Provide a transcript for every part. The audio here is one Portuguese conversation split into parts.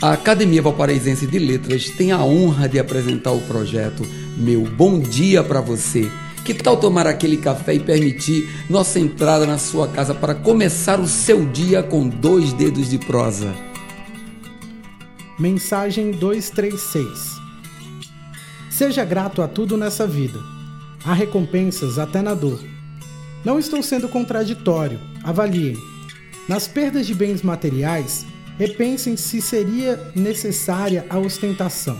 A Academia Valparaísense de Letras tem a honra de apresentar o projeto Meu Bom Dia para Você. Que tal tomar aquele café e permitir nossa entrada na sua casa para começar o seu dia com dois dedos de prosa? Mensagem 236 Seja grato a tudo nessa vida. Há recompensas até na dor. Não estou sendo contraditório, avaliem. Nas perdas de bens materiais, repensem se seria necessária a ostentação.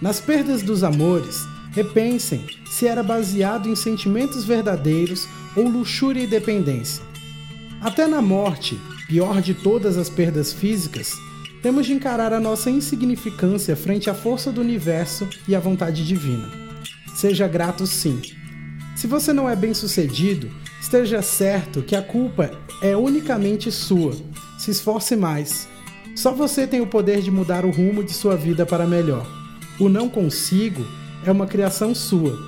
Nas perdas dos amores, repensem se era baseado em sentimentos verdadeiros ou luxúria e dependência. Até na morte, pior de todas as perdas físicas, temos de encarar a nossa insignificância frente à força do universo e à vontade divina. Seja grato sim. Se você não é bem-sucedido, esteja certo que a culpa é unicamente sua se esforce mais. Só você tem o poder de mudar o rumo de sua vida para melhor. O não consigo é uma criação sua.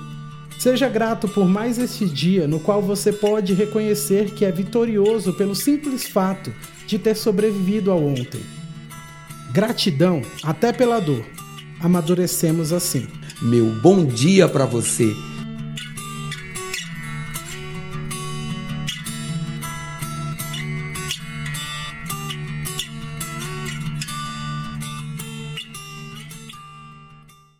Seja grato por mais este dia no qual você pode reconhecer que é vitorioso pelo simples fato de ter sobrevivido ao ontem. Gratidão até pela dor. Amadurecemos assim. Meu bom dia para você